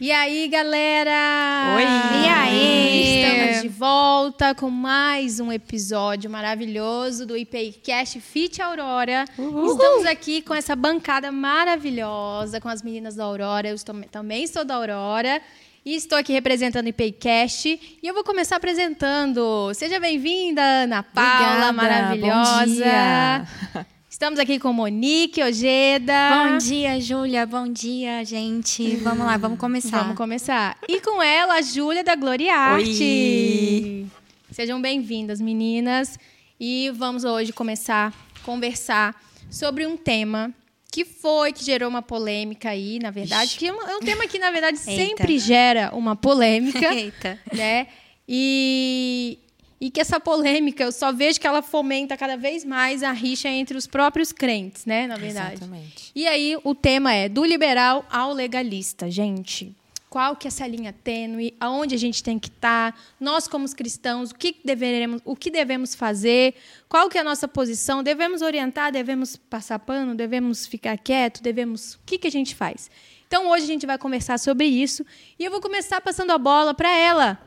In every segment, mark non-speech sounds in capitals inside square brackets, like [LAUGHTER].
E aí, galera? Oi! E aí? Estamos de volta com mais um episódio maravilhoso do IPCast Fit Aurora. Uhul. Estamos aqui com essa bancada maravilhosa, com as meninas da Aurora. Eu estou, também sou da Aurora. E estou aqui representando o IPCast. E eu vou começar apresentando. Seja bem-vinda, Ana Paula, Obrigada, maravilhosa. [LAUGHS] Estamos aqui com Monique Ojeda. Bom dia, Júlia. Bom dia, gente. Vamos lá, vamos começar. Vamos começar. E com ela, a Júlia da Glória Arte. Sejam bem-vindas, meninas. E vamos hoje começar a conversar sobre um tema que foi, que gerou uma polêmica aí, na verdade. Que é um, é um tema que, na verdade, [LAUGHS] sempre gera uma polêmica. [LAUGHS] Eita. Né? E, e que essa polêmica, eu só vejo que ela fomenta cada vez mais a rixa entre os próprios crentes, né, na verdade. Exatamente. E aí o tema é do liberal ao legalista, gente. Qual que é essa linha tênue? Aonde a gente tem que estar? Nós como cristãos, o que deveremos, o que devemos fazer? Qual que é a nossa posição? Devemos orientar? Devemos passar pano? Devemos ficar quieto? Devemos? O que que a gente faz? Então hoje a gente vai conversar sobre isso e eu vou começar passando a bola para ela,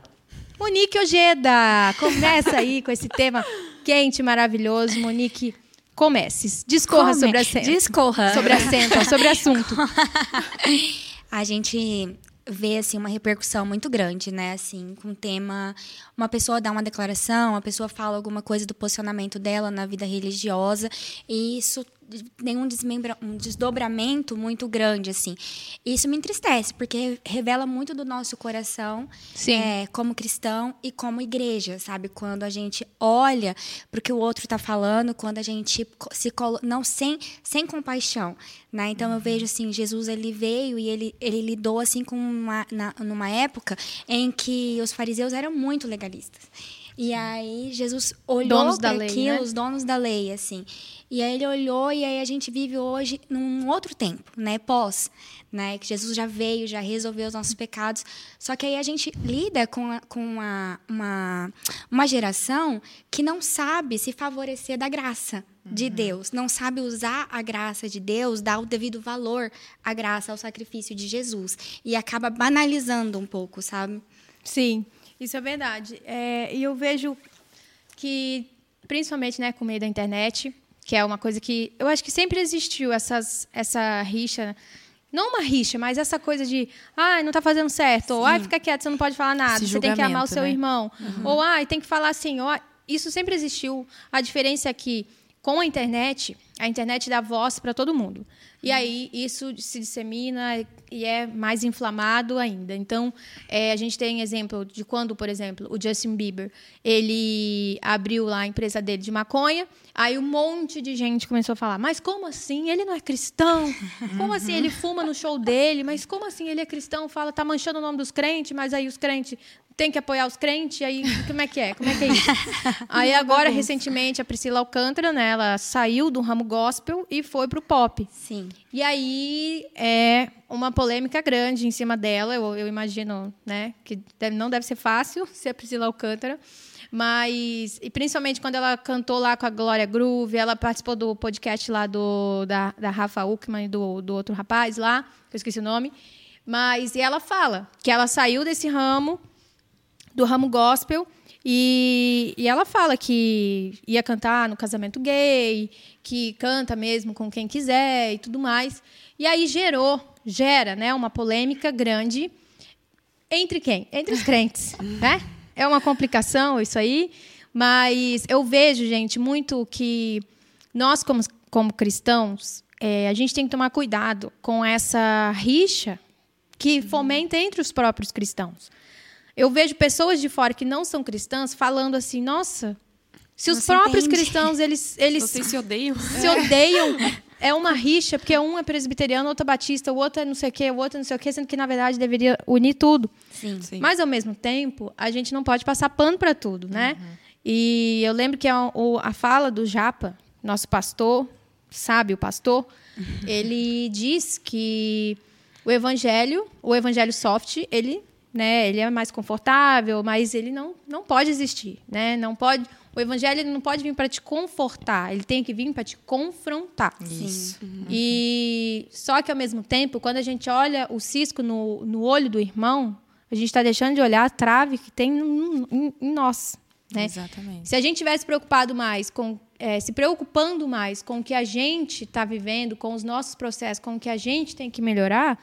Monique Ojeda, começa aí com esse tema quente, maravilhoso. Monique, comece. Discorra Come. sobre a Discorra. Sobre assento, sobre [LAUGHS] assunto. A gente vê assim uma repercussão muito grande, né? Assim, com o tema, uma pessoa dá uma declaração, uma pessoa fala alguma coisa do posicionamento dela na vida religiosa, e isso tem um, um desdobramento muito grande, assim. Isso me entristece, porque revela muito do nosso coração é, como cristão e como igreja, sabe? Quando a gente olha para o que o outro está falando, quando a gente se não sem, sem compaixão, né? Então eu vejo assim, Jesus ele veio e ele, ele lidou assim com uma na, numa época em que os fariseus eram muito legalistas. E aí Jesus olhou para aquilo, né? os donos da lei, assim. E aí ele olhou e aí a gente vive hoje num outro tempo, né? Pós, né? Que Jesus já veio, já resolveu os nossos pecados. Só que aí a gente lida com, a, com uma, uma, uma geração que não sabe se favorecer da graça de uhum. Deus, não sabe usar a graça de Deus, dar o devido valor à graça, ao sacrifício de Jesus. E acaba banalizando um pouco, sabe? Sim. Isso é verdade. É, e eu vejo que, principalmente né, com o meio da internet, que é uma coisa que eu acho que sempre existiu essas, essa rixa. Não uma rixa, mas essa coisa de, ah, não está fazendo certo, Sim. ou ah, fica quieto, você não pode falar nada, Esse você tem que amar o seu né? irmão, uhum. ou ah, tem que falar assim, ou, isso sempre existiu. A diferença é que com a internet, a internet dá voz para todo mundo. E aí isso se dissemina e é mais inflamado ainda. Então, é, a gente tem exemplo de quando, por exemplo, o Justin Bieber, ele abriu lá a empresa dele de maconha, aí um monte de gente começou a falar, mas como assim? Ele não é cristão? Como assim ele fuma no show dele? Mas como assim ele é cristão? Fala, tá manchando o nome dos crentes, mas aí os crentes tem que apoiar os crentes, aí como é que é? Como é que é isso? [LAUGHS] aí agora, recentemente, a Priscila Alcântara, né, ela saiu do ramo gospel e foi pro pop. Sim. E aí é uma polêmica grande em cima dela, eu, eu imagino, né, que deve, não deve ser fácil [LAUGHS] ser a Priscila Alcântara, mas e principalmente quando ela cantou lá com a Glória Groove, ela participou do podcast lá do da, da Rafa Uckman e do, do outro rapaz lá, que eu esqueci o nome, mas e ela fala que ela saiu desse ramo do ramo gospel. E, e ela fala que ia cantar no casamento gay, que canta mesmo com quem quiser e tudo mais. E aí gerou, gera né, uma polêmica grande entre quem? Entre os crentes. [LAUGHS] né? É uma complicação isso aí, mas eu vejo, gente, muito que nós, como, como cristãos, é, a gente tem que tomar cuidado com essa rixa que fomenta entre os próprios cristãos. Eu vejo pessoas de fora que não são cristãs falando assim, nossa, se os próprios entende. cristãos eles eles Vocês se odeiam. [LAUGHS] Se odeiam. É uma rixa, porque um é presbiteriano, outro é batista, o outro é não sei o quê, o outro é não sei o quê, sendo que, na verdade, deveria unir tudo. Sim. Sim. Mas, ao mesmo tempo, a gente não pode passar pano para tudo, né? Uhum. E eu lembro que a, a fala do Japa, nosso pastor, sabe, o pastor, uhum. [LAUGHS] ele diz que o evangelho, o evangelho soft, ele né? Ele é mais confortável, mas ele não, não pode existir, né? Não pode O evangelho não pode vir para te confortar, ele tem que vir para te confrontar. Isso. Uhum. E só que ao mesmo tempo, quando a gente olha o cisco no, no olho do irmão, a gente está deixando de olhar a trave que tem em, em nós. Né? Exatamente. Se a gente tivesse preocupado mais com é, se preocupando mais com o que a gente está vivendo, com os nossos processos, com o que a gente tem que melhorar,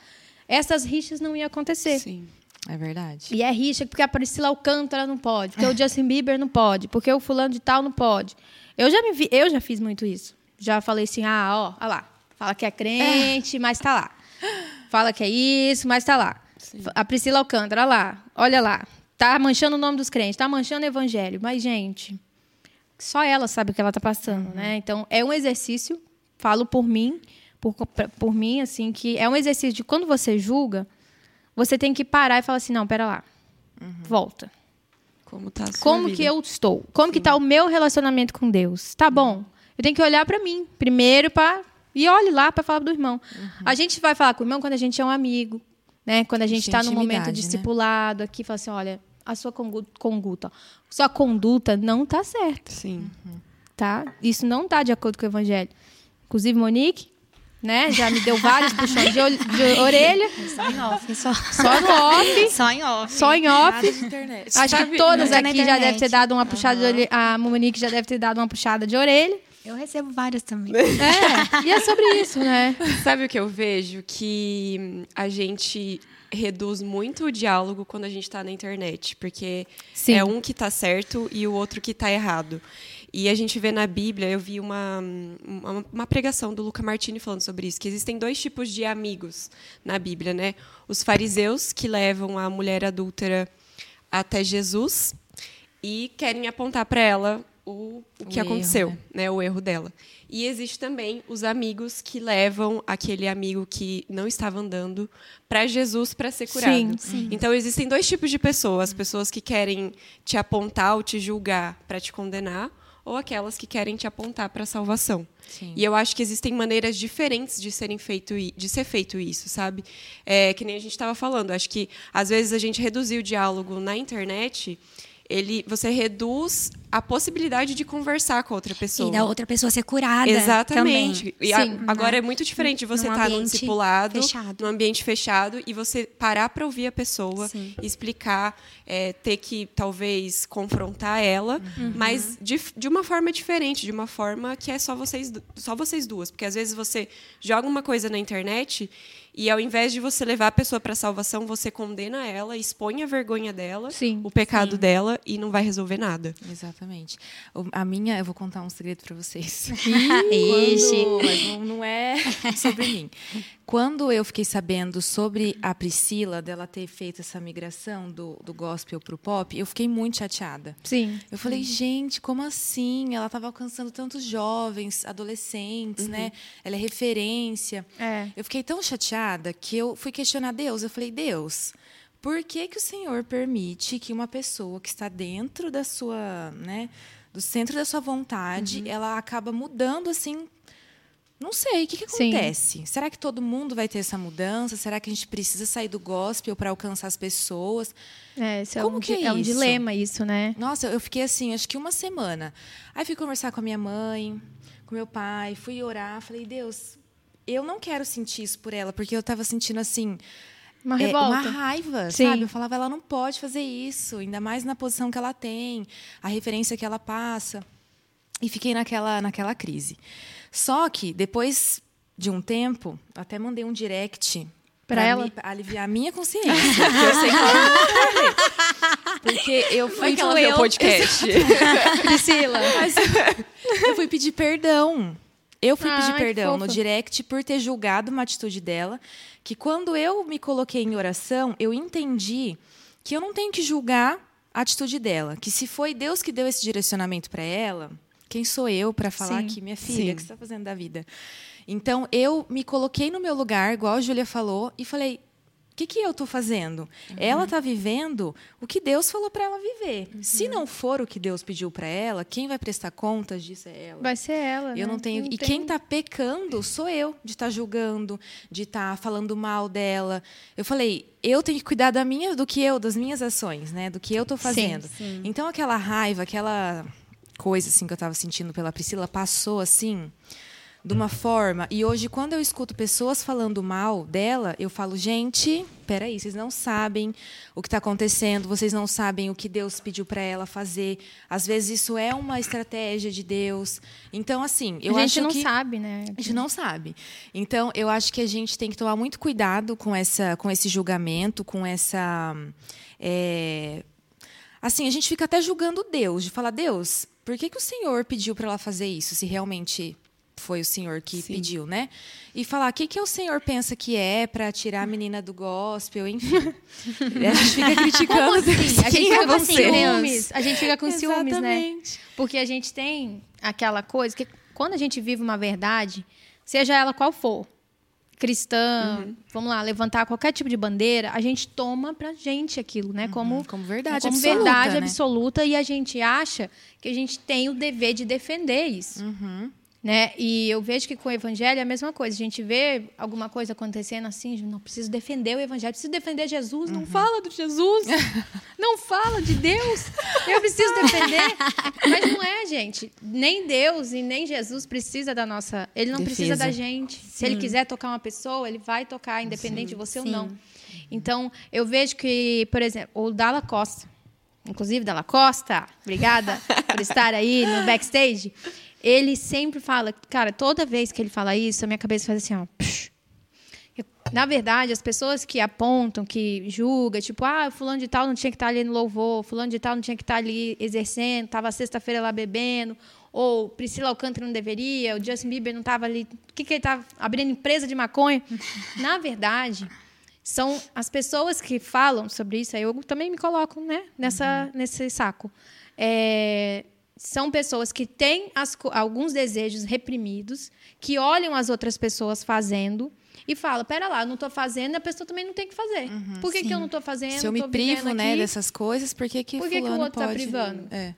essas rixas não iam acontecer. Sim. É verdade. E é rixa porque a Priscila Alcântara não pode, porque o Justin Bieber não pode, porque o fulano de tal não pode. Eu já me vi, eu já fiz muito isso. Já falei assim: "Ah, ó, ó lá. Fala que é crente, mas tá lá. Fala que é isso, mas tá lá. Sim. A Priscila Alcântara, lá. Olha lá. Tá manchando o nome dos crentes, tá manchando o evangelho. Mas gente, só ela sabe o que ela tá passando, uhum. né? Então, é um exercício, falo por mim, por, por mim assim, que é um exercício de quando você julga, você tem que parar e falar assim, não, pera lá. Uhum. Volta. Como tá a Como vida? que eu estou? Como Sim. que tá o meu relacionamento com Deus? Tá bom. Eu tenho que olhar para mim primeiro para e olhe lá para falar do irmão. Uhum. A gente vai falar com o irmão quando a gente é um amigo, né? Quando a gente está no momento né? discipulado né? aqui, fala assim, olha, a sua conduta, sua conduta não tá certa. Sim. Tá? Isso não tá de acordo com o evangelho. Inclusive Monique, né? Já me deu vários puxões de, de, orelha. Só em off, só. Só no off. [LAUGHS] Só em off. Só em off. Acho Sabe, que todas aqui já devem ter dado uma puxada uhum. de orelha. A Monique já deve ter dado uma puxada de orelha. Eu recebo várias também. É, e é sobre isso, né? Sabe o que eu vejo? Que a gente reduz muito o diálogo quando a gente está na internet, porque Sim. é um que está certo e o outro que está errado. E a gente vê na Bíblia, eu vi uma, uma, uma, pregação do Luca Martini falando sobre isso, que existem dois tipos de amigos na Bíblia, né? Os fariseus que levam a mulher adúltera até Jesus e querem apontar para ela o, o que o aconteceu, erro, né? né? O erro dela. E existe também os amigos que levam aquele amigo que não estava andando para Jesus para ser curado. Sim, sim. Então existem dois tipos de pessoas: pessoas que querem te apontar ou te julgar para te condenar, ou aquelas que querem te apontar para a salvação. Sim. E eu acho que existem maneiras diferentes de serem feito de ser feito isso, sabe? É, que nem a gente estava falando. Acho que às vezes a gente reduziu o diálogo na internet ele, você reduz a possibilidade de conversar com outra pessoa. E da outra pessoa ser curada. Exatamente. Também. E a, agora é muito diferente de você estar tá num discipulado, fechado. num ambiente fechado, e você parar para ouvir a pessoa, Sim. explicar, é, ter que talvez confrontar ela, uhum. mas de, de uma forma diferente, de uma forma que é só vocês, só vocês duas. Porque às vezes você joga uma coisa na internet e ao invés de você levar a pessoa para a salvação, você condena ela, expõe a vergonha dela, sim, o pecado sim. dela e não vai resolver nada. Exatamente. A minha, eu vou contar um segredo para vocês. [LAUGHS] Ixi. Quando, mas não, é sobre mim. Quando eu fiquei sabendo sobre a Priscila, dela ter feito essa migração do, do gospel para o pop, eu fiquei muito chateada. Sim. Eu falei, gente, como assim? Ela estava alcançando tantos jovens, adolescentes, uhum. né? Ela é referência. É. Eu fiquei tão chateada que eu fui questionar Deus. Eu falei, Deus, por que, que o Senhor permite que uma pessoa que está dentro da sua, né, do centro da sua vontade, uhum. ela acaba mudando assim não sei, o que, que acontece? Sim. Será que todo mundo vai ter essa mudança? Será que a gente precisa sair do gospel para alcançar as pessoas? É, Como é um, que é, é um dilema isso, né? Nossa, eu fiquei assim, acho que uma semana. Aí fui conversar com a minha mãe, com meu pai, fui orar, falei, Deus, eu não quero sentir isso por ela, porque eu estava sentindo assim, uma revolta. É, uma raiva, Sim. sabe? Eu falava, ela não pode fazer isso, ainda mais na posição que ela tem, a referência que ela passa. E fiquei naquela, naquela crise. Só que, depois de um tempo, até mandei um direct para ela me, aliviar a minha consciência. porque eu sei que ela não Porque eu fui que ela podcast. Priscila. Mas eu fui pedir perdão. Eu fui pedir perdão no direct por ter julgado uma atitude dela, que quando eu me coloquei em oração, eu entendi que eu não tenho que julgar a atitude dela, que se foi Deus que deu esse direcionamento para ela, quem sou eu para falar Sim. que minha filha, o que você está fazendo da vida? Então, eu me coloquei no meu lugar, igual a Júlia falou, e falei: o que, que eu estou fazendo? Uhum. Ela está vivendo o que Deus falou para ela viver. Uhum. Se não for o que Deus pediu para ela, quem vai prestar contas disso é ela. Vai ser ela. Eu né? não tenho. Não e tem... quem está pecando sou eu, de estar tá julgando, de estar tá falando mal dela. Eu falei, eu tenho que cuidar da minha, do que eu, das minhas ações, né? Do que eu estou fazendo. Sim, sim. Então aquela raiva, aquela coisa assim que eu estava sentindo pela Priscila passou assim de uma forma. E hoje, quando eu escuto pessoas falando mal dela, eu falo, gente, peraí, vocês não sabem o que está acontecendo, vocês não sabem o que Deus pediu para ela fazer. Às vezes isso é uma estratégia de Deus. Então, assim, eu acho que. A gente não sabe, né? A gente não sabe. Então, eu acho que a gente tem que tomar muito cuidado com, essa, com esse julgamento, com essa. É... Assim, a gente fica até julgando Deus, de falar, Deus, por que, que o Senhor pediu para ela fazer isso, se realmente foi o senhor que Sim. pediu, né? E falar o que, que o senhor pensa que é para tirar a menina do gospel, enfim. [LAUGHS] a gente fica criticando. Assim? A gente fica é com ciúmes. A gente fica com ciúmes, né? Porque a gente tem aquela coisa que quando a gente vive uma verdade, seja ela qual for, cristã, uhum. vamos lá, levantar qualquer tipo de bandeira, a gente toma pra gente aquilo, né? Uhum. Como, como verdade como absoluta. verdade né? absoluta e a gente acha que a gente tem o dever de defender isso. Uhum. Né? E eu vejo que com o evangelho é a mesma coisa. A gente vê alguma coisa acontecendo assim, não preciso defender o evangelho, preciso defender Jesus. Uhum. Não fala de Jesus, [LAUGHS] não fala de Deus. Eu preciso defender. Mas não é, gente. Nem Deus e nem Jesus precisa da nossa. Ele não Defesa. precisa da gente. Sim. Se ele quiser tocar uma pessoa, ele vai tocar, independente Sim. de você Sim. ou não. Então, eu vejo que, por exemplo, o Dalla Costa, inclusive Dalla Costa, obrigada por estar aí no backstage ele sempre fala, cara, toda vez que ele fala isso, a minha cabeça faz assim, ó. Na verdade, as pessoas que apontam, que julgam, tipo, ah, fulano de tal não tinha que estar ali no louvor, fulano de tal não tinha que estar ali exercendo, estava sexta-feira lá bebendo, ou Priscila Alcântara não deveria, o Justin Bieber não estava ali, o que, que ele estava abrindo empresa de maconha? [LAUGHS] Na verdade, são as pessoas que falam sobre isso, aí eu também me coloco né, nessa, uhum. nesse saco. É, são pessoas que têm as, alguns desejos reprimidos, que olham as outras pessoas fazendo e falam: pera lá, eu não estou fazendo, a pessoa também não tem que fazer. Uhum, por que, que eu não estou fazendo? Se eu me privo né, dessas coisas, por que, que, por que, que o outro está privando? É.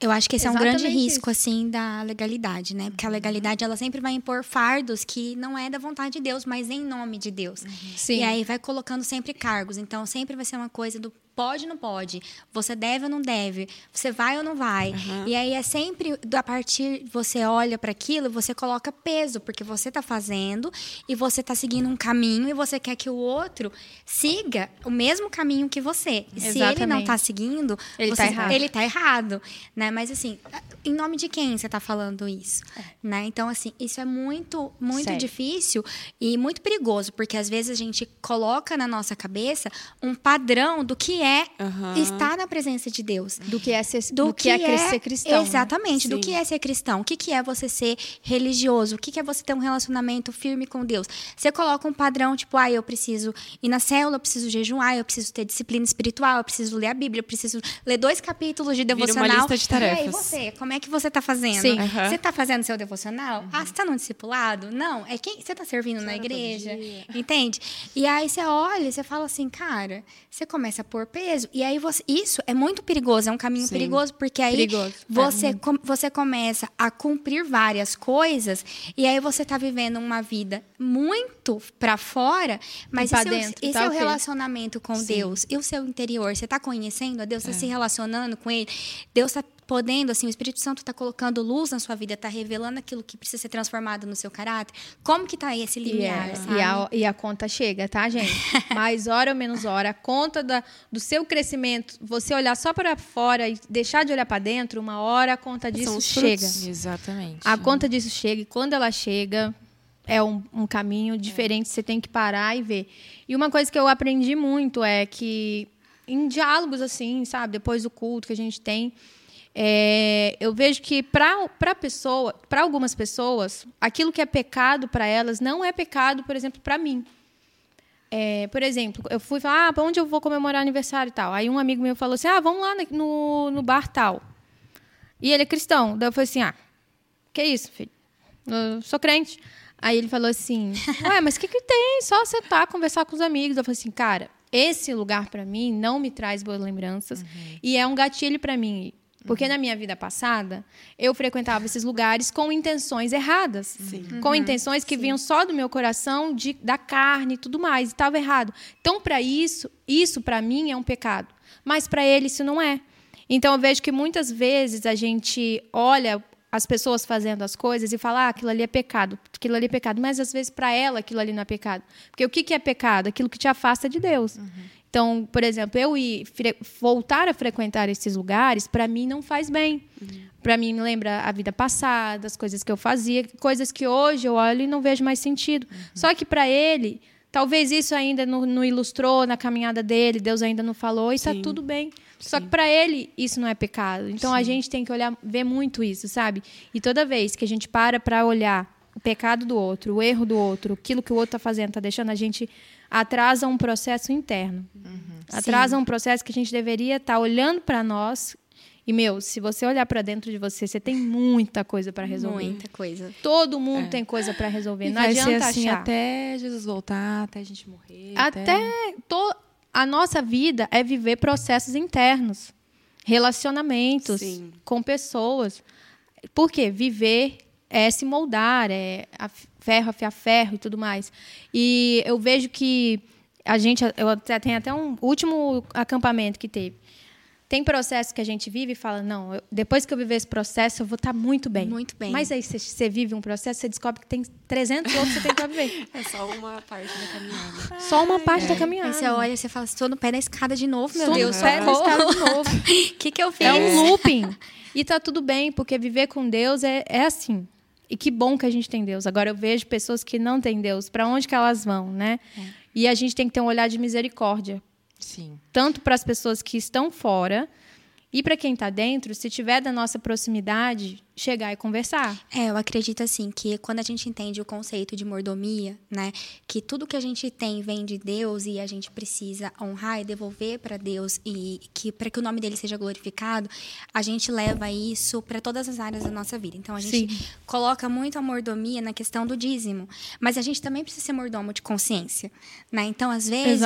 Eu acho que esse Exatamente é um grande risco, isso. assim, da legalidade, né? Porque a legalidade, ela sempre vai impor fardos que não é da vontade de Deus, mas em nome de Deus. Uhum. Sim. E aí vai colocando sempre cargos. Então, sempre vai ser uma coisa do pode ou não pode, você deve ou não deve, você vai ou não vai. Uhum. E aí é sempre a partir você olha para aquilo, você coloca peso, porque você está fazendo e você está seguindo um caminho e você quer que o outro siga o mesmo caminho que você. E se ele não está seguindo, ele está errado. Ele tá errado, né? Mas assim, em nome de quem você está falando isso, é. né? Então assim, isso é muito muito Sério. difícil e muito perigoso, porque às vezes a gente coloca na nossa cabeça um padrão do que é é uhum. estar na presença de Deus. Do que é ser, do, do que, que, é, ser cristão. Né? Exatamente, né? do que é ser cristão. O que, que é você ser religioso? O que, que é você ter um relacionamento firme com Deus? Você coloca um padrão, tipo, ah, eu preciso ir na célula, eu preciso jejuar, eu preciso ter disciplina espiritual, eu preciso ler a Bíblia, eu preciso ler dois capítulos de devocional. Vira uma lista de tarefas. E aí, você, como é que você está fazendo? Sim. Uhum. Você está fazendo seu devocional? Uhum. Ah, você está no discipulado? Não. É quem você está servindo você na igreja? Entende? E aí você olha e você fala assim, cara, você começa a pôr peso. E aí você, isso é muito perigoso, é um caminho Sim. perigoso, porque aí perigoso. você, é. com, você começa a cumprir várias coisas e aí você está vivendo uma vida muito para fora, mas e, e, seu, dentro, e tá seu okay. relacionamento com Sim. Deus e o seu interior? Você está conhecendo a Deus, está é. se relacionando com Ele? Deus está podendo, assim, o Espírito Santo está colocando luz na sua vida, está revelando aquilo que precisa ser transformado no seu caráter. Como que está esse limiar, yeah. É, e, a, e a conta chega, tá, gente? [LAUGHS] Mais hora ou menos hora, a conta da, do seu crescimento, você olhar só para fora e deixar de olhar para dentro, uma hora a conta disso chega. Exatamente. A conta disso chega e quando ela chega, é um, um caminho diferente, é. você tem que parar e ver. E uma coisa que eu aprendi muito é que em diálogos assim, sabe, depois do culto que a gente tem, é, eu vejo que para pessoa, para algumas pessoas, aquilo que é pecado para elas não é pecado, por exemplo, para mim. É, por exemplo, eu fui falar, ah, para onde eu vou comemorar aniversário e tal. Aí um amigo meu falou assim, ah, vamos lá no, no bar tal. E ele é cristão. Daí eu falei assim, ah, que isso, filho? Eu sou crente. Aí ele falou assim, [LAUGHS] ué, mas o que, que tem? Só sentar, conversar com os amigos. Eu falei assim, cara, esse lugar para mim não me traz boas lembranças uhum. e é um gatilho para mim porque uhum. na minha vida passada, eu frequentava esses lugares com intenções erradas. Sim. Com uhum. intenções que Sim. vinham só do meu coração, de, da carne e tudo mais. E estava errado. Então, para isso, isso para mim é um pecado. Mas para ele isso não é. Então eu vejo que muitas vezes a gente olha as pessoas fazendo as coisas e fala, ah, aquilo ali é pecado, aquilo ali é pecado. Mas às vezes para ela aquilo ali não é pecado. Porque o que, que é pecado? Aquilo que te afasta de Deus. Uhum. Então, por exemplo, eu ir voltar a frequentar esses lugares, para mim não faz bem. Uhum. Para mim me lembra a vida passada, as coisas que eu fazia, coisas que hoje eu olho e não vejo mais sentido. Uhum. Só que para ele, talvez isso ainda não, não, ilustrou na caminhada dele, Deus ainda não falou e está tudo bem. Só que para ele isso não é pecado. Então Sim. a gente tem que olhar, ver muito isso, sabe? E toda vez que a gente para para olhar o pecado do outro, o erro do outro, aquilo que o outro está fazendo, está deixando a gente atrasa um processo interno. Uhum. Atrasa Sim. um processo que a gente deveria estar tá olhando para nós. E, meu, se você olhar para dentro de você, você tem muita coisa para resolver. Muita coisa. Todo mundo é. tem coisa para resolver. E não vai adianta ser assim achar. até Jesus voltar, até a gente morrer. Até, até... To... a nossa vida é viver processos internos, relacionamentos Sim. com pessoas. Por quê? Viver é se moldar, é ferro afiar ferro e tudo mais. E eu vejo que a gente, eu até tem até um último acampamento que teve. Tem processos que a gente vive e fala, não, eu, depois que eu viver esse processo, eu vou estar tá muito bem. Muito bem. Mas aí você, vive um processo, você descobre que tem 300 outros que você tem para viver. [LAUGHS] É só uma parte da caminhada. Só uma parte é. da caminhada. Aí você olha e você fala, estou no pé da escada de novo, meu Deus. Estou no pé da escada de novo. O [LAUGHS] que, que eu fiz? É um looping. E tá tudo bem, porque viver com Deus é, é assim. E que bom que a gente tem Deus. Agora eu vejo pessoas que não têm Deus, para onde que elas vão, né? É. E a gente tem que ter um olhar de misericórdia. Sim. Tanto para as pessoas que estão fora, e para quem está dentro, se tiver da nossa proximidade, chegar e conversar. É, eu acredito assim que quando a gente entende o conceito de mordomia, né, que tudo que a gente tem vem de Deus e a gente precisa honrar e devolver para Deus e que para que o nome dele seja glorificado, a gente leva isso para todas as áreas da nossa vida. Então a gente Sim. coloca muito a mordomia na questão do dízimo, mas a gente também precisa ser mordomo de consciência, né? Então às vezes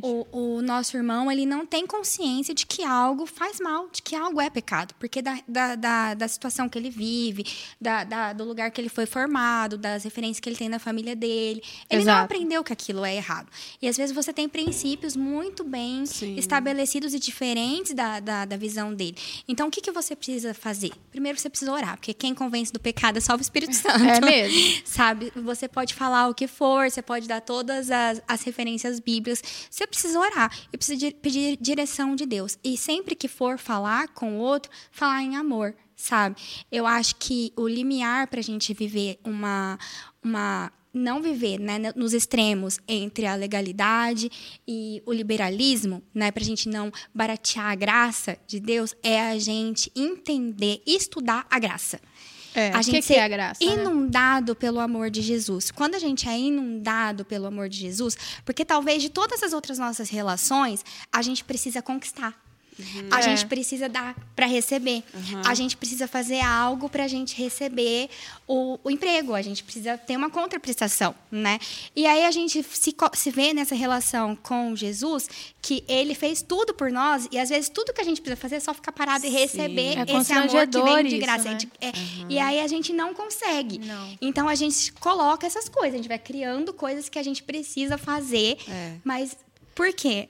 o, o nosso irmão ele não tem consciência de que algo faz mal de que algo é pecado, porque da, da, da, da situação que ele vive, da, da, do lugar que ele foi formado, das referências que ele tem na família dele, ele Exato. não aprendeu que aquilo é errado. E às vezes você tem princípios muito bem Sim. estabelecidos e diferentes da, da, da, visão dele. Então, o que, que você precisa fazer? Primeiro, você precisa orar, porque quem convence do pecado é só o Espírito [LAUGHS] Santo. É mesmo. [LAUGHS] Sabe? Você pode falar o que for, você pode dar todas as, as referências bíblicas. Você precisa orar e precisa pedir direção de Deus. E sempre que for falar, falar com o outro, falar em amor, sabe? Eu acho que o limiar para a gente viver uma, uma não viver né, nos extremos entre a legalidade e o liberalismo, né, para a gente não baratear a graça de Deus, é a gente entender, estudar a graça. É, a gente que ser que é a graça, né? inundado né? pelo amor de Jesus. Quando a gente é inundado pelo amor de Jesus, porque talvez de todas as outras nossas relações, a gente precisa conquistar. Uhum. A é. gente precisa dar para receber. Uhum. A gente precisa fazer algo para a gente receber o, o, emprego. A gente precisa ter uma contraprestação, né? E aí a gente se, se vê nessa relação com Jesus que ele fez tudo por nós e às vezes tudo que a gente precisa fazer é só ficar parado e receber é esse amor que vem de graça. Isso, né? gente, é, uhum. E aí a gente não consegue. Não. Então a gente coloca essas coisas. A gente vai criando coisas que a gente precisa fazer, é. mas por quê?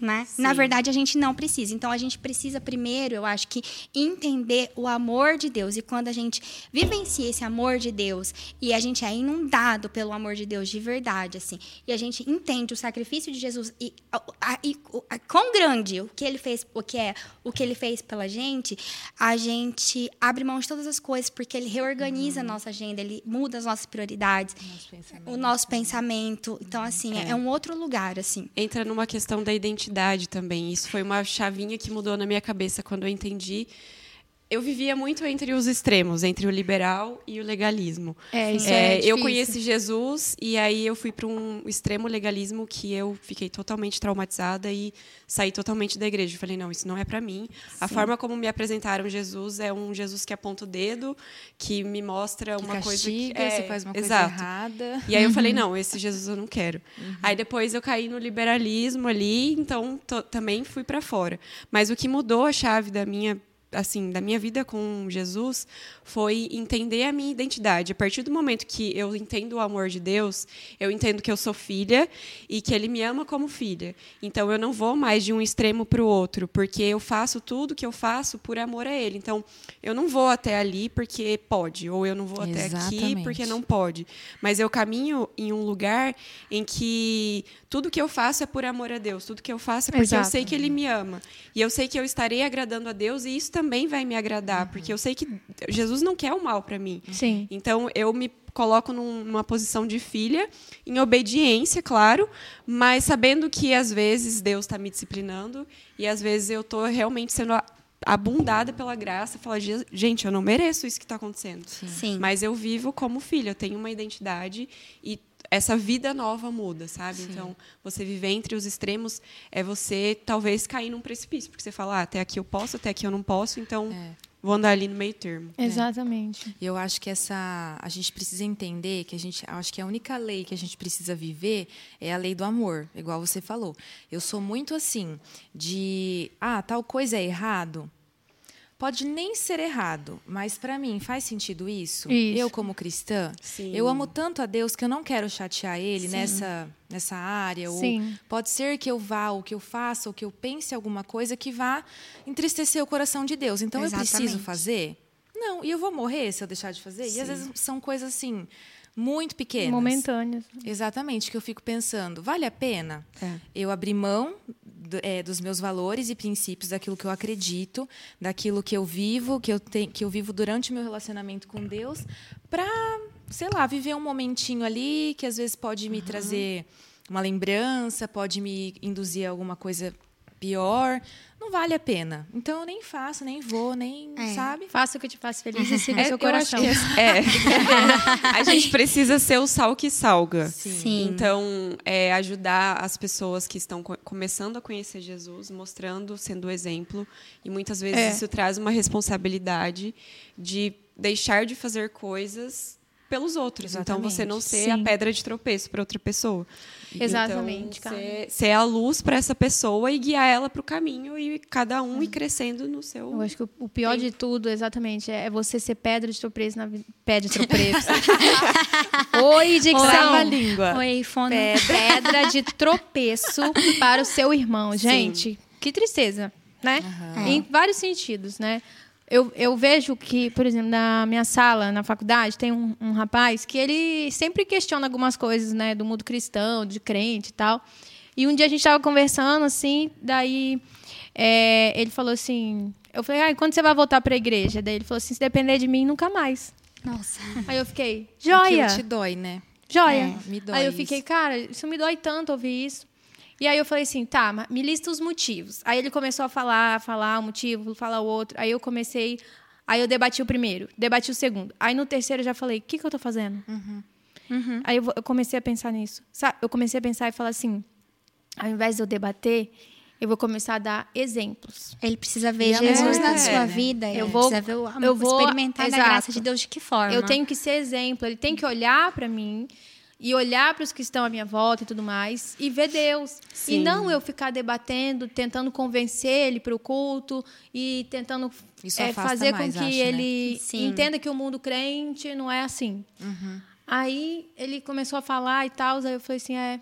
Né? Na verdade, a gente não precisa. Então, a gente precisa primeiro, eu acho que, entender o amor de Deus. E quando a gente vivencia esse amor de Deus e a gente é inundado pelo amor de Deus de verdade, assim, e a gente entende o sacrifício de Jesus e, a, e a, quão grande o que ele fez, o que é, o que ele fez pela gente, a gente abre mão de todas as coisas porque ele reorganiza uhum. a nossa agenda, ele muda as nossas prioridades, nosso o nosso pensamento. Então, assim, é. é um outro lugar, assim. Entra numa questão da identidade identidade também. Isso foi uma chavinha que mudou na minha cabeça quando eu entendi eu vivia muito entre os extremos, entre o liberal e o legalismo. É, isso é, é Eu conheci Jesus e aí eu fui para um extremo legalismo que eu fiquei totalmente traumatizada e saí totalmente da igreja. Eu falei, não, isso não é para mim. Sim. A forma como me apresentaram Jesus é um Jesus que aponta o dedo, que me mostra que uma castiga, coisa que é, você faz uma exato. coisa errada. E aí eu falei, não, esse Jesus eu não quero. Uhum. Aí depois eu caí no liberalismo ali, então também fui para fora. Mas o que mudou a chave da minha assim, da minha vida com Jesus foi entender a minha identidade. A partir do momento que eu entendo o amor de Deus, eu entendo que eu sou filha e que Ele me ama como filha. Então eu não vou mais de um extremo para o outro, porque eu faço tudo que eu faço por amor a Ele. Então eu não vou até ali porque pode, ou eu não vou até Exatamente. aqui porque não pode. Mas eu caminho em um lugar em que tudo que eu faço é por amor a Deus, tudo que eu faço é porque Exato. eu sei que Ele me ama. E eu sei que eu estarei agradando a Deus e isso também vai me agradar, uhum. porque eu sei que Jesus não quer o mal para mim. Sim. Então eu me coloco num, numa posição de filha, em obediência, claro, mas sabendo que às vezes Deus está me disciplinando e às vezes eu estou realmente sendo abundada pela graça, falar, gente, eu não mereço isso que está acontecendo. Sim. Mas eu vivo como filha, eu tenho uma identidade e essa vida nova muda, sabe? Sim. Então, você viver entre os extremos é você talvez cair num precipício, porque você fala, ah, até aqui eu posso, até aqui eu não posso, então é. vou andar ali no meio termo. Exatamente. E eu acho que essa a gente precisa entender que a gente acho que a única lei que a gente precisa viver é a lei do amor, igual você falou. Eu sou muito assim de, ah, tal coisa é errado, pode nem ser errado, mas para mim faz sentido isso? isso? Eu como cristã, Sim. eu amo tanto a Deus que eu não quero chatear ele nessa nessa área Sim. ou pode ser que eu vá ou que eu faça ou que eu pense alguma coisa que vá entristecer o coração de Deus. Então Exatamente. eu preciso fazer? Não, e eu vou morrer se eu deixar de fazer? Sim. E às vezes são coisas assim muito pequenas. Momentâneas. Exatamente, que eu fico pensando, vale a pena é. eu abrir mão é, dos meus valores e princípios, daquilo que eu acredito, daquilo que eu vivo, que eu, te, que eu vivo durante o meu relacionamento com Deus, para, sei lá, viver um momentinho ali que às vezes pode me uhum. trazer uma lembrança, pode me induzir a alguma coisa pior, não vale a pena. Então eu nem faço, nem vou, nem, é. sabe? Faça o que te faz feliz e siga é, seu coração. [LAUGHS] é. a gente precisa ser o sal que salga. Sim. Sim. Então, é, ajudar as pessoas que estão começando a conhecer Jesus, mostrando, sendo o exemplo. E muitas vezes é. isso traz uma responsabilidade de deixar de fazer coisas pelos outros. Exatamente. Então, você não ser Sim. a pedra de tropeço para outra pessoa. Exatamente. Então, ser, ser a luz para essa pessoa e guiar ela para o caminho e cada um ir crescendo no seu. Eu acho que o pior tempo. de tudo, exatamente, é você ser pedra de tropeço na vida. Pé de [LAUGHS] tropeço. Oi, dicção. Oi, língua. Oi, fone. Pedra de tropeço para o seu irmão. Gente, Sim. que tristeza, né? Uhum. Em vários sentidos, né? Eu, eu vejo que, por exemplo, na minha sala, na faculdade, tem um, um rapaz que ele sempre questiona algumas coisas, né, do mundo cristão, de crente e tal. E um dia a gente estava conversando, assim, daí é, ele falou assim... Eu falei, ah, quando você vai voltar para a igreja? Daí ele falou assim, se depender de mim, nunca mais. Nossa. Aí eu fiquei, joia! Aquilo te dói, né? Joia. É, me dói Aí eu fiquei, cara, isso me dói tanto ouvir isso. E aí eu falei assim, tá, me lista os motivos. Aí ele começou a falar, falar um motivo, falar o outro. Aí eu comecei, aí eu debati o primeiro, debati o segundo. Aí no terceiro eu já falei, o que, que eu tô fazendo? Uhum. Uhum. Aí eu, eu, comecei a pensar nisso. Eu comecei a pensar e falar assim, ao invés de eu debater, eu vou começar a dar exemplos. Ele precisa ver Jesus é, na sua é, vida. Eu vou, precisa ver o, eu vou experimentar exato. a graça de Deus de que forma. Eu tenho que ser exemplo. Ele tem que olhar para mim e olhar para os que estão à minha volta e tudo mais e ver Deus. Sim. E não eu ficar debatendo, tentando convencer ele para o culto e tentando é, fazer mais, com que acho, né? ele né? entenda que o mundo crente não é assim. Uhum. Aí ele começou a falar e tal, aí eu falei assim, é,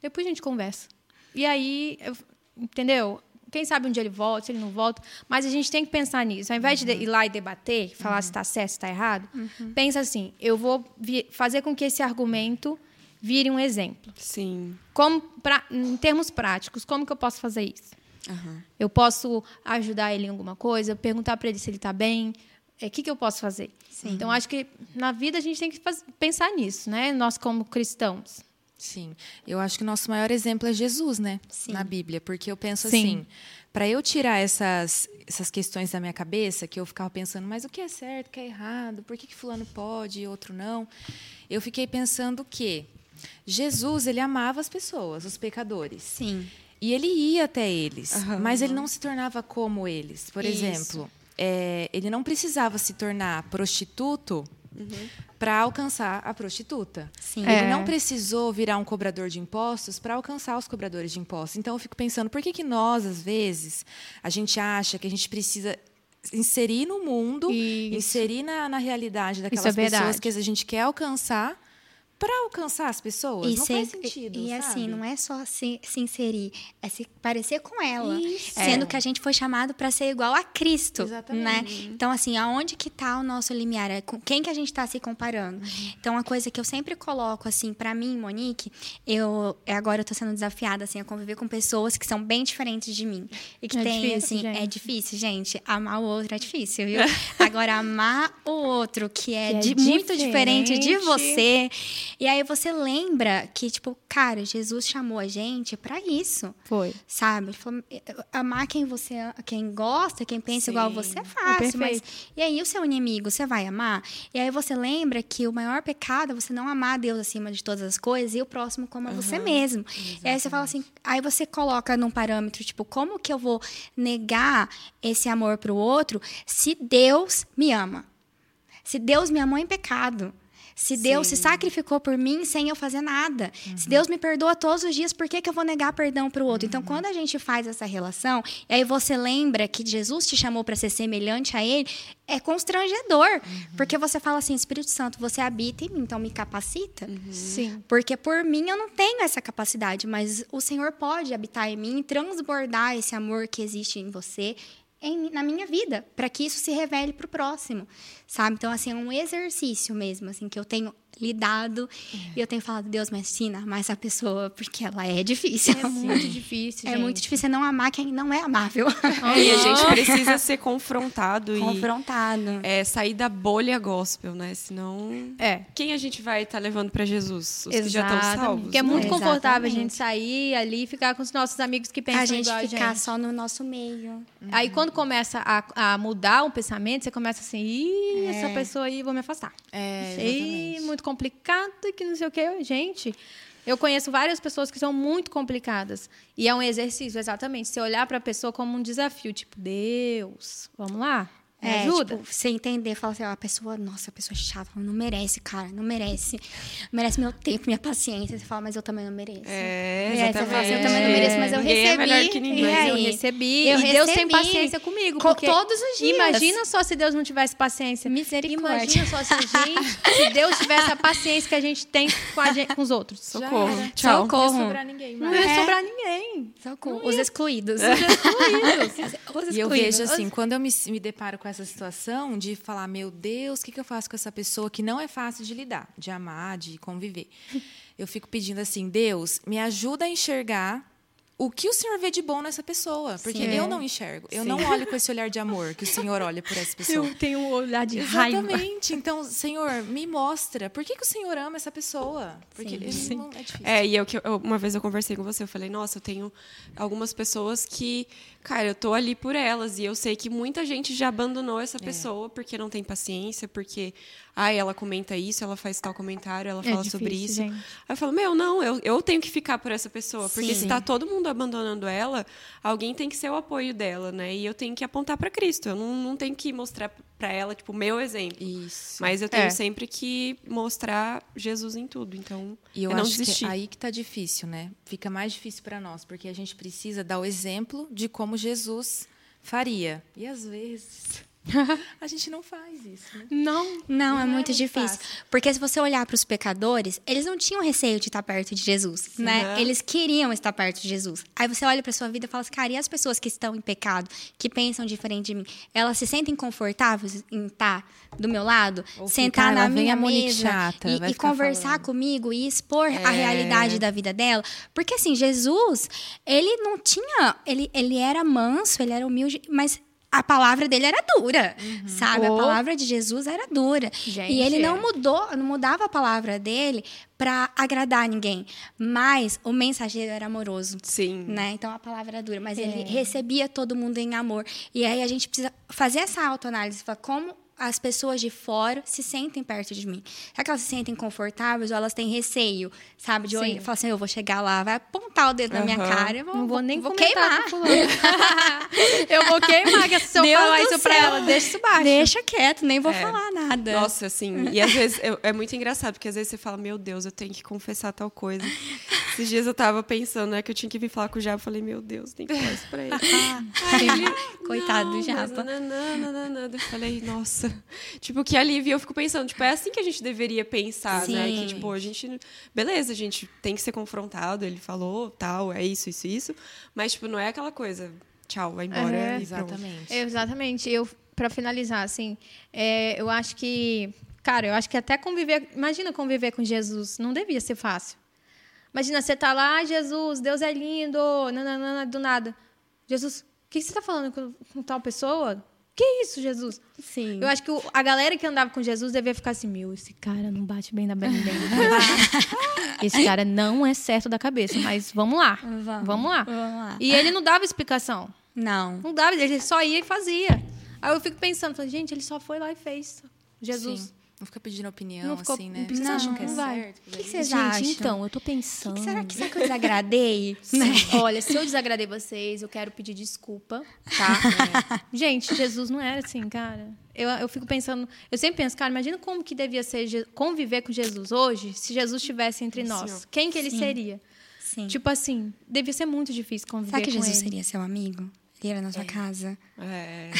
depois a gente conversa. E aí, eu, entendeu? Quem sabe um dia ele volta, se ele não volta. Mas a gente tem que pensar nisso. Ao invés uhum. de ir lá e debater, falar uhum. se está certo, se está errado, uhum. pensa assim: eu vou fazer com que esse argumento vire um exemplo. Sim. Como, pra, em termos práticos, como que eu posso fazer isso? Eu posso ajudar ele em alguma coisa, perguntar para ele se ele está bem. O é, que, que eu posso fazer? Sim. Então, acho que na vida a gente tem que pensar nisso, né? Nós, como cristãos. Sim. Eu acho que o nosso maior exemplo é Jesus, né? Sim. Na Bíblia. Porque eu penso Sim. assim, para eu tirar essas, essas questões da minha cabeça, que eu ficava pensando, mas o que é certo, o que é errado, por que, que fulano pode e outro não? Eu fiquei pensando que Jesus, ele amava as pessoas, os pecadores. Sim. E ele ia até eles, uhum. mas ele não se tornava como eles. Por Isso. exemplo, é, ele não precisava se tornar prostituto uhum. para alcançar a prostituta. Sim. Ele é. não precisou virar um cobrador de impostos para alcançar os cobradores de impostos. Então eu fico pensando, por que, que nós, às vezes, a gente acha que a gente precisa inserir no mundo, Isso. inserir na, na realidade daquelas é pessoas que a gente quer alcançar para alcançar as pessoas. E não ser, faz sentido. E, e assim, não é só se, se, inserir, é se parecer com ela. Isso. Sendo é. que a gente foi chamado para ser igual a Cristo. Né? Exatamente. Né? Então, assim, aonde que está o nosso limiar? É com quem que a gente está se comparando? Uhum. Então, a coisa que eu sempre coloco, assim, para mim, Monique, eu agora eu tô sendo desafiada, assim, a conviver com pessoas que são bem diferentes de mim. E que é tem, difícil, assim, gente. é difícil, gente. Amar o outro é difícil, viu? [LAUGHS] agora, amar o outro que é, que é de, muito diferente de você e aí você lembra que, tipo, cara, Jesus chamou a gente para isso. Foi. Sabe? Ele falou, amar quem você, quem gosta, quem pensa Sim. igual você é fácil, é mas e aí o seu inimigo, você vai amar? E aí você lembra que o maior pecado é você não amar Deus acima de todas as coisas e o próximo como uhum. você mesmo. Exatamente. E aí você fala assim, aí você coloca num parâmetro, tipo, como que eu vou negar esse amor pro outro se Deus me ama? Se Deus me amou em pecado, se Deus Sim. se sacrificou por mim sem eu fazer nada. Uhum. Se Deus me perdoa todos os dias, por que, que eu vou negar perdão para o outro? Então, uhum. Então, quando a gente faz essa relação, e aí você lembra que Jesus te chamou para ser semelhante a Ele, é constrangedor. Uhum. Porque você fala assim, Espírito Santo, você habita em mim, então me capacita. Uhum. Sim. Porque por mim eu não tenho essa capacidade, mas o Senhor pode habitar em mim e transbordar esse amor que existe em você em, na minha vida, para que isso se revele para o próximo, sabe? Então, assim, é um exercício mesmo, assim, que eu tenho lidado. É. E eu tenho falado, Deus me ensina mais essa pessoa, porque ela é difícil. É muito difícil. É gente. muito difícil não amar quem não é amável. É, e a gente precisa ser confrontado. Confrontado. E, é, sair da bolha gospel, né? Senão. É. Quem a gente vai estar tá levando para Jesus? Os Exato. que já estão salvos. Porque é muito confortável a gente sair ali e ficar com os nossos amigos que pensam a gente igual a gente. ficar só no nosso meio. Uhum. Aí quando começa a, a mudar um pensamento, você começa assim, ih, é. essa pessoa aí, vou me afastar. É, exatamente. Ih, muito complicado que não sei o que. Gente, eu conheço várias pessoas que são muito complicadas. E é um exercício, exatamente. Você olhar para a pessoa como um desafio. Tipo, Deus, vamos lá? É, ajuda? Tipo, você entender, falar assim, ó, a pessoa, nossa, a pessoa é chata, não merece, cara, não merece. Não merece meu tempo, minha paciência. Você fala, mas eu também não mereço. É, exatamente. É, você fala assim, eu também não mereço, mas eu ninguém recebi. É melhor que ninguém. Mas eu recebi. Eu e Deus tem paciência comigo. Porque todos os dias. Imagina só se Deus não tivesse paciência. Misericórdia. Imagina só se a gente, se Deus tivesse a paciência que a gente tem com, a gente, com os outros. Socorro. Tchau. Socorro. Não ia sobrar ninguém. Mas. Não ia é. sobrar ninguém. Socorro. Os excluídos. Os excluídos. [LAUGHS] Os excluídos. E eu vejo assim, quando eu me, me deparo com essa situação, de falar, meu Deus, o que, que eu faço com essa pessoa que não é fácil de lidar, de amar, de conviver. [LAUGHS] Eu fico pedindo assim, Deus, me ajuda a enxergar o que o Senhor vê de bom nessa pessoa. Porque Sim. eu não enxergo. Eu Sim. não olho com esse olhar de amor que o Senhor olha por essa [LAUGHS] pessoa. Eu tenho um olhar de Exatamente. raiva. Exatamente. Então, Senhor, me mostra. Por que, que o Senhor ama essa pessoa? Porque Sim. Não, é difícil. É, e eu, uma vez eu conversei com você, eu falei, nossa, eu tenho algumas pessoas que, cara, eu tô ali por elas. E eu sei que muita gente já abandonou essa é. pessoa é. porque não tem paciência, porque ah, ela comenta isso, ela faz tal comentário, ela é fala difícil, sobre isso. Gente. Aí eu falo, meu, não, eu, eu tenho que ficar por essa pessoa. Porque Sim. se está todo mundo abandonando ela, alguém tem que ser o apoio dela, né? E eu tenho que apontar para Cristo. Eu não, não tenho que mostrar para ela, tipo, meu exemplo. Isso. Mas eu tenho é. sempre que mostrar Jesus em tudo. Então, e eu, eu não acho desistir. que é aí que tá difícil, né? Fica mais difícil para nós, porque a gente precisa dar o exemplo de como Jesus faria. E às vezes [LAUGHS] a gente não faz isso. Né? Não. Não, não é, muito difícil. Fácil. Porque se você olhar para os pecadores, eles não tinham receio de estar perto de Jesus, né? Eles queriam estar perto de Jesus. Aí você olha para sua vida e fala assim, cara, e as pessoas que estão em pecado, que pensam diferente de mim, elas se sentem confortáveis em estar do meu lado, Ou sentar na minha mesa chata, e, e conversar falando. comigo e expor é. a realidade da vida dela? Porque assim, Jesus, ele não tinha, ele, ele era manso, ele era humilde, mas a palavra dele era dura, uhum. sabe? Oh. A palavra de Jesus era dura. Gente, e ele não mudou, não mudava a palavra dele para agradar ninguém, mas o mensageiro era amoroso. Sim. Né? Então a palavra era dura, mas é. ele recebia todo mundo em amor. E aí a gente precisa fazer essa autoanálise, como as pessoas de fora se sentem perto de mim? Será que elas se sentem confortáveis ou elas têm receio, sabe? De olhar, falar assim, eu vou chegar lá, vai apontar o dedo uhum. na minha cara, eu vou, não vou nem vou queimar. [LAUGHS] eu vou queimar, que se eu Deus falar isso pra ela, deixa isso baixo. Deixa quieto, nem vou é. falar nada. Nossa, assim, e às vezes é muito engraçado, porque às vezes você fala, meu Deus, eu tenho que confessar tal coisa. Esses dias eu tava pensando, né, que eu tinha que vir falar com o Jabo, falei, meu Deus, tem que falar isso pra ele. [LAUGHS] Aí ele [LAUGHS] Coitado do Japa. Eu falei, nossa. Tipo, que alívio. Eu fico pensando, tipo, é assim que a gente deveria pensar, Sim. né? Que, tipo, a gente. Beleza, a gente tem que ser confrontado. Ele falou, tal, é isso, isso, isso. Mas, tipo, não é aquela coisa. Tchau, vai embora. É, exatamente. exatamente. Eu, para finalizar, assim, é, eu acho que. Cara, eu acho que até conviver. Imagina conviver com Jesus. Não devia ser fácil. Imagina, você tá lá, ah, Jesus, Deus é lindo, nananana, do nada. Jesus, que você está falando com, com, tal pessoa? Que isso, Jesus? Sim. Eu acho que o, a galera que andava com Jesus devia ficar assim: meu, esse cara não bate bem na bem. [LAUGHS] esse cara não é certo da cabeça, mas vamos lá. Vamos, vamos, lá. vamos lá. E ele não dava explicação. Não. Não dava, ele só ia e fazia. Aí eu fico pensando, gente, ele só foi lá e fez. Jesus. Sim. Não fica pedindo opinião, não ficou, assim, né? Vocês não, acham que é vai. certo? O que, que vocês Gente, acham? então, eu tô pensando. Que que será, que, será que eu desagradei? [LAUGHS] né? Olha, se eu desagradei vocês, eu quero pedir desculpa, tá? É. [LAUGHS] Gente, Jesus não era assim, cara. Eu, eu fico pensando, eu sempre penso, cara, imagina como que devia ser conviver com Jesus hoje, se Jesus estivesse entre nós. Quem que ele Sim. seria? Sim. Tipo assim, devia ser muito difícil conviver Será que Jesus ele. seria seu amigo? Ele na sua é. casa? É.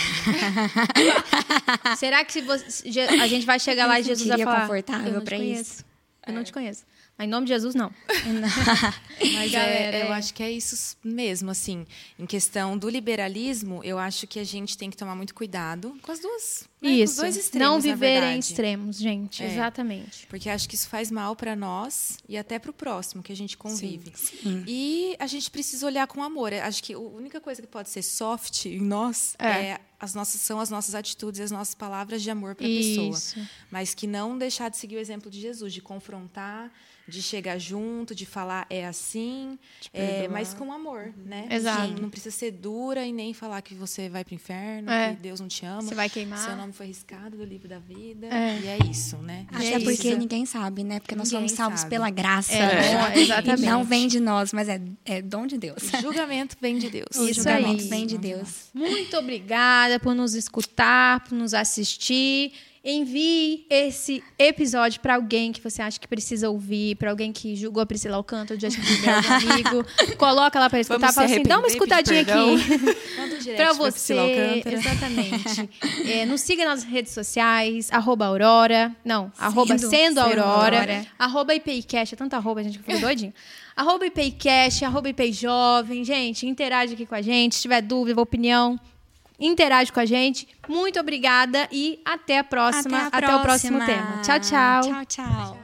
[LAUGHS] Será que se você, a gente vai chegar lá e Jesus vai falar... confortável para isso? Eu não te conheço. Mas em nome de Jesus, não. [LAUGHS] Mas Galera, é, eu acho que é isso mesmo, assim. Em questão do liberalismo, eu acho que a gente tem que tomar muito cuidado com as duas. Né, isso. Dois extremos, não viver em extremos, gente. É, exatamente. Porque acho que isso faz mal para nós e até para o próximo que a gente convive. Sim, sim. E a gente precisa olhar com amor. Acho que a única coisa que pode ser soft em nós é, é as nossas são as nossas atitudes, as nossas palavras de amor para a pessoa, mas que não deixar de seguir o exemplo de Jesus, de confrontar, de chegar junto, de falar é assim, é, mas com amor, né? Exato. Não, não, precisa ser dura e nem falar que você vai para o inferno, é. que Deus não te ama. Você vai queimar. Seu nome foi riscado do livro da vida. É. E é isso, né? Até é porque isso. ninguém sabe, né? Porque nós ninguém somos salvos sabe. pela graça. É, exatamente. E não vem de nós, mas é, é dom de Deus. O julgamento vem de Deus. [LAUGHS] O isso julgamento aí. vem de Deus. Muito obrigada por nos escutar, por nos assistir. Envie esse episódio para alguém que você acha que precisa ouvir, para alguém que julgou a Priscila Alcântara, o Justin Bieber, [LAUGHS] amigo. Coloca lá para escutar, fala assim, dá uma escutadinha aqui. para [LAUGHS] você. Exatamente. É, nos siga nas redes sociais, arroba Aurora. Não, sendo, arroba sendo, sendo Aurora. Aurora. Arroba IPICast, é tanta arroba, a gente ficou doidinho. arroba IPICast, arroba IPI Jovem. Gente, interage aqui com a gente. Se tiver dúvida, opinião, interage com a gente. Muito obrigada e até a próxima. Até, a próxima. até o próximo tema. Tchau, tchau. Tchau, tchau.